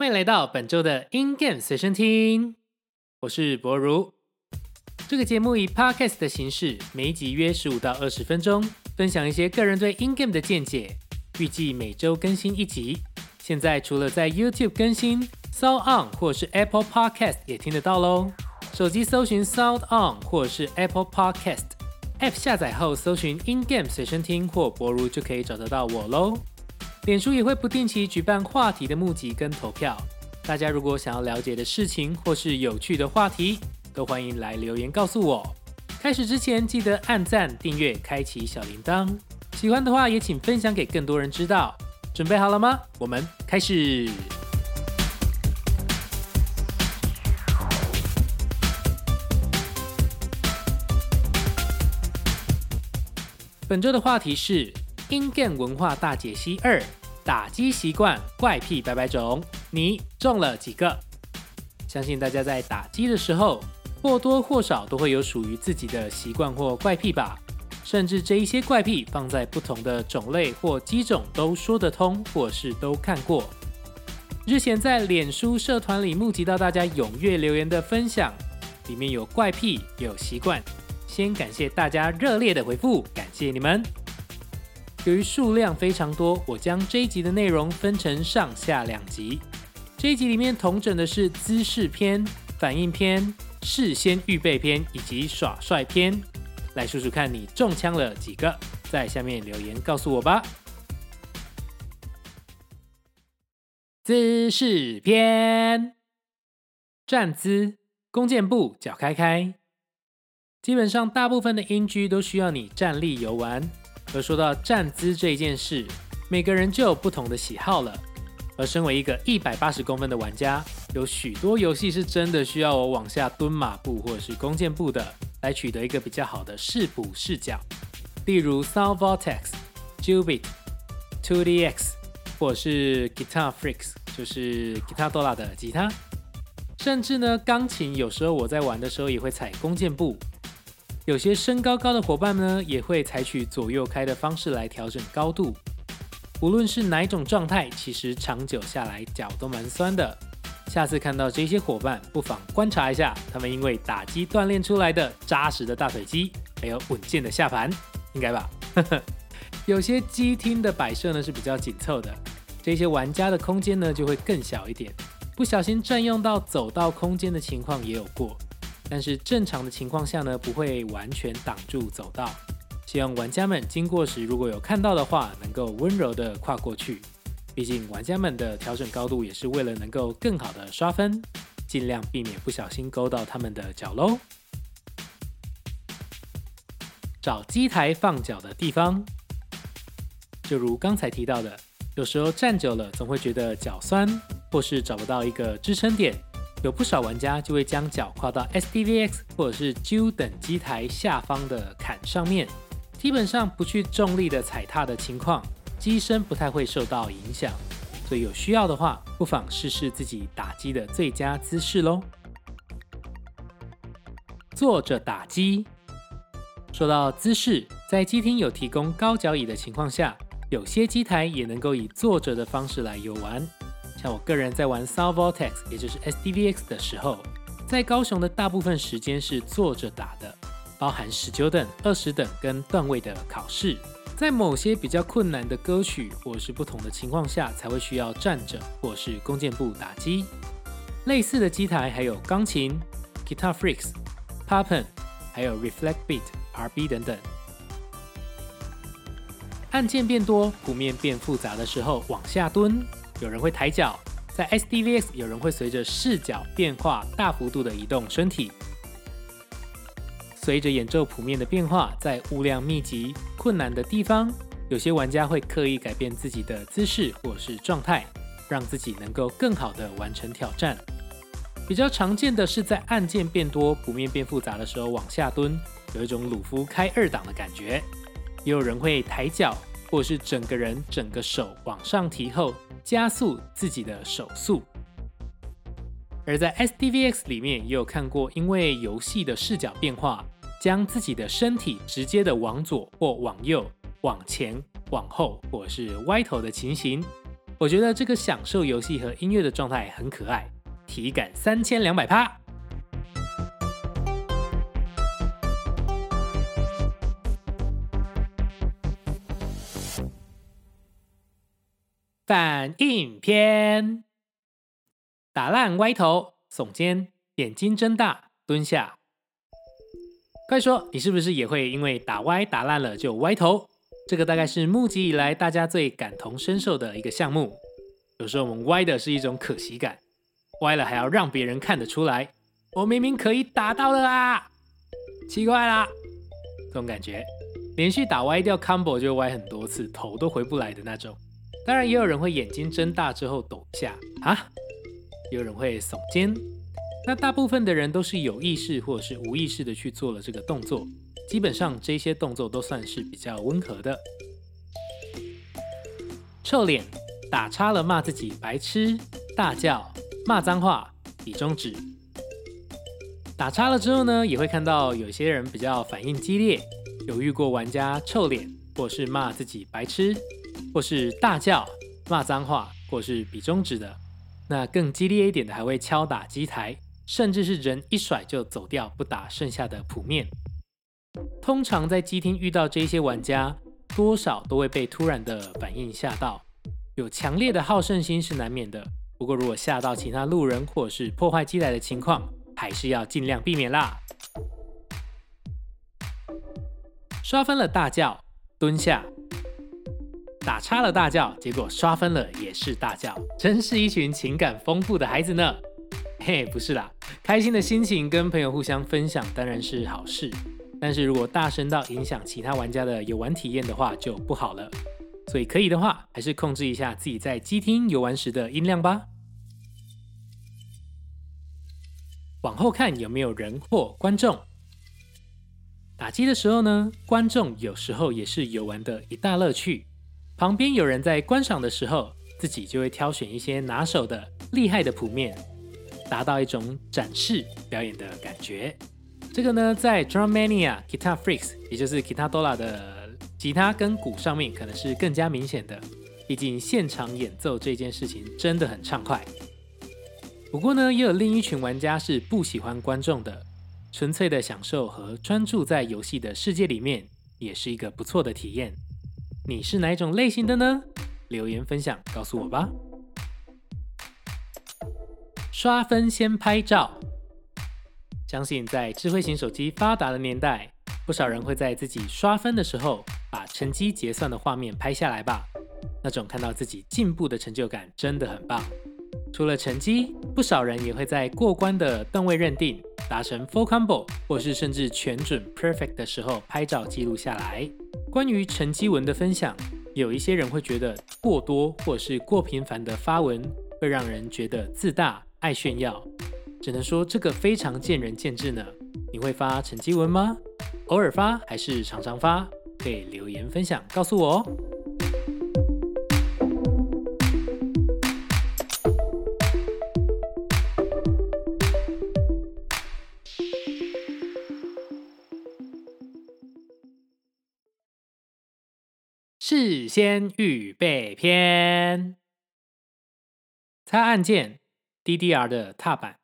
欢迎来到本周的 In Game 随身听，我是博如。这个节目以 Podcast 的形式，每一集约十五到二十分钟，分享一些个人对 In Game 的见解。预计每周更新一集。现在除了在 YouTube 更新，Sound On 或是 Apple Podcast 也听得到喽。手机搜寻 Sound On 或是 Apple Podcast，App 下载后搜寻 In Game 随身听或博如就可以找得到我喽。脸书也会不定期举办话题的募集跟投票，大家如果想要了解的事情或是有趣的话题，都欢迎来留言告诉我。开始之前记得按赞、订阅、开启小铃铛，喜欢的话也请分享给更多人知道。准备好了吗？我们开始。本周的话题是《In Game 文化大解析二》，打击习惯怪癖百百种，你中了几个？相信大家在打击的时候，或多或少都会有属于自己的习惯或怪癖吧。甚至这一些怪癖放在不同的种类或机种都说得通，或是都看过。日前在脸书社团里募集到大家踊跃留言的分享，里面有怪癖，有习惯。先感谢大家热烈的回复，感谢你们。由于数量非常多，我将这一集的内容分成上下两集。这一集里面同整的是姿势篇、反应篇、事先预备篇以及耍帅篇。来数数看你中枪了几个，在下面留言告诉我吧。姿势篇，站姿，弓箭步，脚开开。基本上大部分的音居都需要你站立游玩。而说到站姿这一件事，每个人就有不同的喜好了。而身为一个一百八十公分的玩家，有许多游戏是真的需要我往下蹲马步或者是弓箭步的。来取得一个比较好的视捕视角，例如 Sound Vortex、Jubit、2DX，或者是 Guitar Freaks，就是 Guitar Dola 的吉他，甚至呢钢琴，有时候我在玩的时候也会踩弓箭步。有些身高高的伙伴呢，也会采取左右开的方式来调整高度。无论是哪一种状态，其实长久下来脚都蛮酸的。下次看到这些伙伴，不妨观察一下他们因为打击锻炼出来的扎实的大腿肌，还有稳健的下盘，应该吧？有些机厅的摆设呢是比较紧凑的，这些玩家的空间呢就会更小一点，不小心占用到走道空间的情况也有过。但是正常的情况下呢，不会完全挡住走道。希望玩家们经过时，如果有看到的话，能够温柔的跨过去。毕竟玩家们的调整高度也是为了能够更好的刷分，尽量避免不小心勾到他们的脚喽。找机台放脚的地方，就如刚才提到的，有时候站久了总会觉得脚酸，或是找不到一个支撑点，有不少玩家就会将脚跨到 SDVX 或者是 J 等机台下方的坎上面，基本上不去重力的踩踏的情况。机身不太会受到影响，所以有需要的话，不妨试试自己打击的最佳姿势喽。坐着打击。说到姿势，在机厅有提供高脚椅的情况下，有些机台也能够以坐着的方式来游玩。像我个人在玩 Sound Vortex，也就是 SDVX 的时候，在高雄的大部分时间是坐着打的，包含十九等、二十等跟段位的考试。在某些比较困难的歌曲或是不同的情况下，才会需要站着或是弓箭步打击。类似的机台还有钢琴、Guitar Freaks、p a p p e n 还有 Reflect Beat、RB 等等。按键变多、谱面变复杂的时候，往下蹲，有人会抬脚；在 SDVX，有人会随着视角变化大幅度的移动身体。随着演奏谱面的变化，在物量密集、困难的地方，有些玩家会刻意改变自己的姿势或是状态，让自己能够更好的完成挑战。比较常见的是在按键变多、谱面变复杂的时候往下蹲，有一种鲁夫开二档的感觉。也有人会抬脚，或是整个人、整个手往上提后，加速自己的手速。而在 SDVX 里面也有看过，因为游戏的视角变化。将自己的身体直接的往左或往右、往前、往后，或是歪头的情形，我觉得这个享受游戏和音乐的状态很可爱，体感三千两百趴。反应篇：打烂歪头，耸肩，眼睛睁大，蹲下。快说，你是不是也会因为打歪打烂了就歪头？这个大概是募集以来大家最感同身受的一个项目。有时候我们歪的是一种可惜感，歪了还要让别人看得出来，我明明可以打到的啊！奇怪啦，这种感觉，连续打歪掉 combo 就歪很多次，头都回不来的那种。当然，也有人会眼睛睁大之后抖一下啊，有人会耸肩。那大部分的人都是有意识或者是无意识的去做了这个动作。基本上这些动作都算是比较温和的。臭脸打叉了，骂自己白痴，大叫，骂脏话，比中指。打叉了之后呢，也会看到有些人比较反应激烈，有遇过玩家臭脸，或是骂自己白痴，或是大叫，骂脏话，或是比中指的。那更激烈一点的，还会敲打机台，甚至是人一甩就走掉，不打剩下的谱面。通常在机厅遇到这些玩家，多少都会被突然的反应吓到，有强烈的好胜心是难免的。不过如果吓到其他路人或是破坏机台的情况，还是要尽量避免啦。刷分了大叫，蹲下；打叉了大叫，结果刷分了也是大叫，真是一群情感丰富的孩子呢。嘿，不是啦，开心的心情跟朋友互相分享当然是好事。但是如果大声到影响其他玩家的游玩体验的话，就不好了。所以可以的话，还是控制一下自己在机厅游玩时的音量吧。往后看有没有人或观众。打机的时候呢，观众有时候也是游玩的一大乐趣。旁边有人在观赏的时候，自己就会挑选一些拿手的、厉害的谱面，达到一种展示表演的感觉。这个呢，在 Drum Mania Guitar Freaks，也就是 Guitar Dola 的吉他跟鼓上面，可能是更加明显的。毕竟现场演奏这件事情真的很畅快。不过呢，也有另一群玩家是不喜欢观众的，纯粹的享受和专注在游戏的世界里面，也是一个不错的体验。你是哪一种类型的呢？留言分享告诉我吧。刷分先拍照。相信在智慧型手机发达的年代，不少人会在自己刷分的时候，把成绩结算的画面拍下来吧。那种看到自己进步的成就感真的很棒。除了成绩，不少人也会在过关的段位认定、达成 full combo，或是甚至全准 perfect 的时候拍照记录下来。关于沉积文的分享，有一些人会觉得过多或是过频繁的发文，会让人觉得自大、爱炫耀。只能说这个非常见仁见智呢。你会发沉积文吗？偶尔发还是常常发？可以留言分享告诉我哦。事先预备篇，擦按键 DDR 的踏板。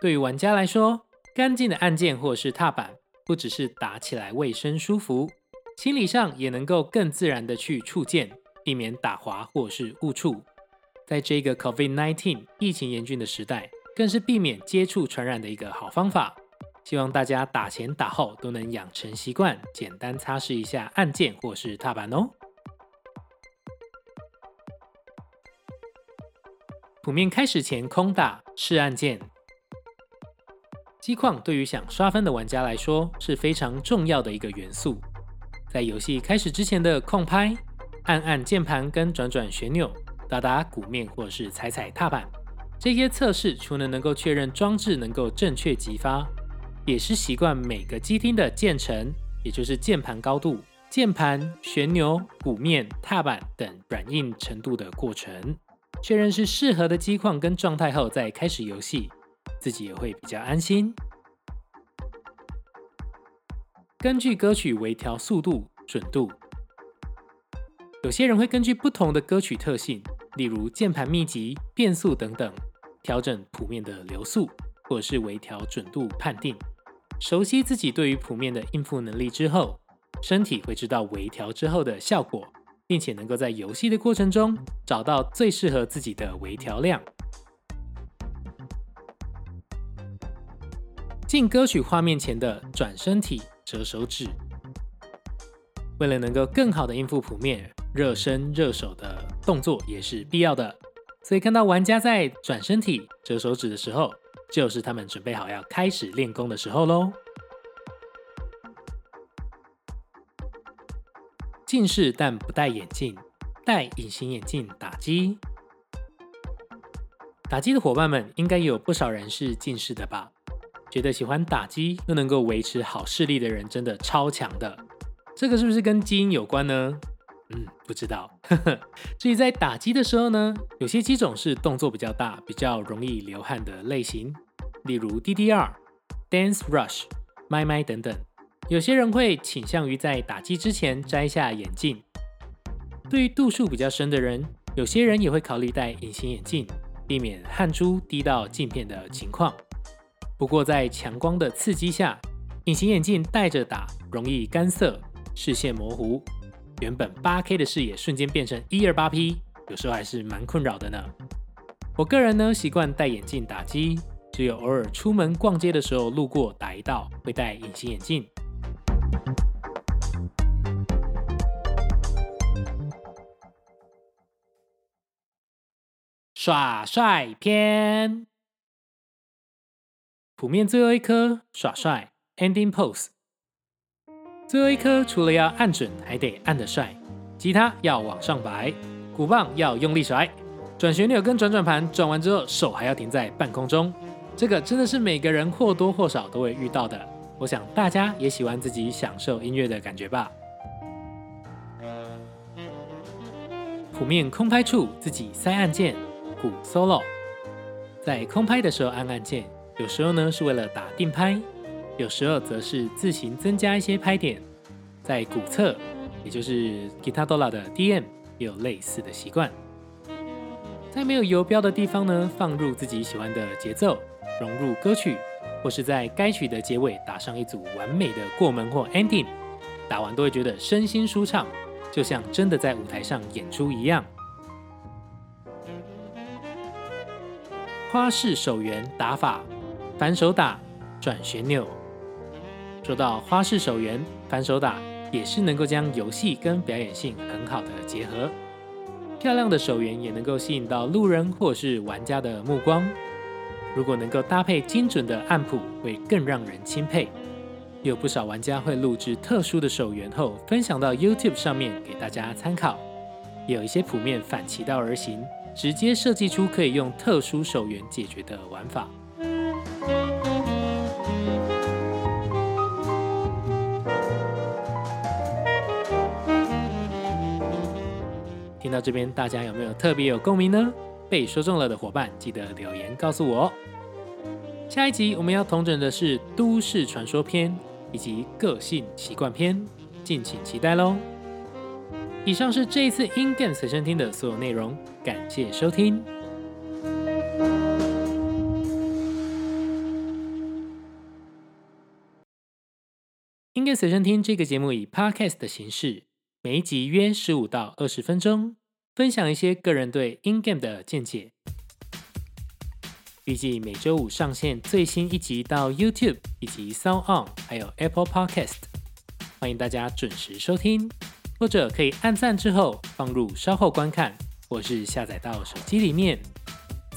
对于玩家来说，干净的按键或是踏板，不只是打起来卫生舒服，清理上也能够更自然的去触键，避免打滑或是误触。在这个 COVID-19 疫情严峻的时代，更是避免接触传染的一个好方法。希望大家打前打后都能养成习惯，简单擦拭一下按键或是踏板哦。谱面开始前空打试按键。机框对于想刷分的玩家来说是非常重要的一个元素。在游戏开始之前的空拍、按按键盘跟转转旋钮、打打鼓面或是踩踩踏板，这些测试除了能够确认装置能够正确击发，也是习惯每个机厅的键程，也就是键盘高度、键盘、旋钮、鼓面、踏板等软硬程度的过程。确认是适合的机况跟状态后，再开始游戏。自己也会比较安心。根据歌曲微调速度、准度。有些人会根据不同的歌曲特性，例如键盘密集、变速等等，调整谱面的流速，或者是微调准度判定。熟悉自己对于谱面的应付能力之后，身体会知道微调之后的效果，并且能够在游戏的过程中找到最适合自己的微调量。进歌曲画面前的转身体、折手指，为了能够更好的应付谱面，热身热手的动作也是必要的。所以看到玩家在转身体、折手指的时候，就是他们准备好要开始练功的时候喽。近视但不戴眼镜，戴隐形眼镜打机。打机的伙伴们应该有不少人是近视的吧？觉得喜欢打机又能够维持好视力的人真的超强的。这个是不是跟基因有关呢？嗯，不知道。至于在打击的时候呢，有些机种是动作比较大、比较容易流汗的类型，例如 DDR、Dance Rush、麦麦等等。有些人会倾向于在打击之前摘下眼镜。对于度数比较深的人，有些人也会考虑戴隐形眼镜，避免汗珠滴到镜片的情况。不过在强光的刺激下，隐形眼镜戴着打容易干涩、视线模糊。原本八 K 的视野瞬间变成一二八 P，有时候还是蛮困扰的呢。我个人呢习惯戴眼镜打机，只有偶尔出门逛街的时候路过打一道会戴隐形眼镜。耍帅篇，谱面最后一颗耍帅 Ending Pose。最后一颗除了要按准，还得按得帅。吉他要往上摆，鼓棒要用力甩，转旋钮跟转转盘转完之后，手还要停在半空中。这个真的是每个人或多或少都会遇到的。我想大家也喜欢自己享受音乐的感觉吧。谱面空拍处自己塞按键，鼓 solo。在空拍的时候按按键，有时候呢是为了打定拍。有时候则是自行增加一些拍点，在鼓侧，也就是 Guitar Dolla 的 DM 也有类似的习惯。在没有游标的地方呢，放入自己喜欢的节奏，融入歌曲，或是在该曲的结尾打上一组完美的过门或 ending，打完都会觉得身心舒畅，就像真的在舞台上演出一样。花式手圆打法，反手打，转旋钮。说到花式手缘，反手打也是能够将游戏跟表演性很好的结合。漂亮的手缘也能够吸引到路人或是玩家的目光。如果能够搭配精准的按谱，会更让人钦佩。有不少玩家会录制特殊的手缘后分享到 YouTube 上面给大家参考。有一些谱面反其道而行，直接设计出可以用特殊手缘解决的玩法。到这边，大家有没有特别有共鸣呢？被说中了的伙伴，记得留言告诉我。下一集我们要同整的是都市传说篇以及个性习惯篇，敬请期待喽。以上是这一次 In Game 随身听的所有内容，感谢收听。In Game 随身听这个节目以 Podcast 的形式，每一集约十五到二十分钟。分享一些个人对 In Game 的见解。预计每周五上线最新一集到 YouTube 以及 Sound On，还有 Apple Podcast，欢迎大家准时收听，或者可以按赞之后放入稍后观看，或是下载到手机里面，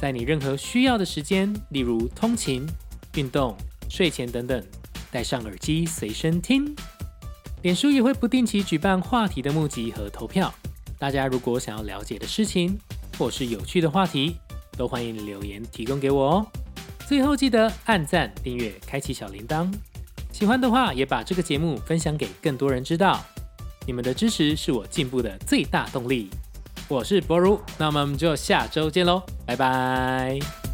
在你任何需要的时间，例如通勤、运动、睡前等等，戴上耳机随身听。脸书也会不定期举办话题的募集和投票。大家如果想要了解的事情，或是有趣的话题，都欢迎留言提供给我哦。最后记得按赞、订阅、开启小铃铛。喜欢的话，也把这个节目分享给更多人知道。你们的支持是我进步的最大动力。我是博如，那么我们就下周见喽，拜拜。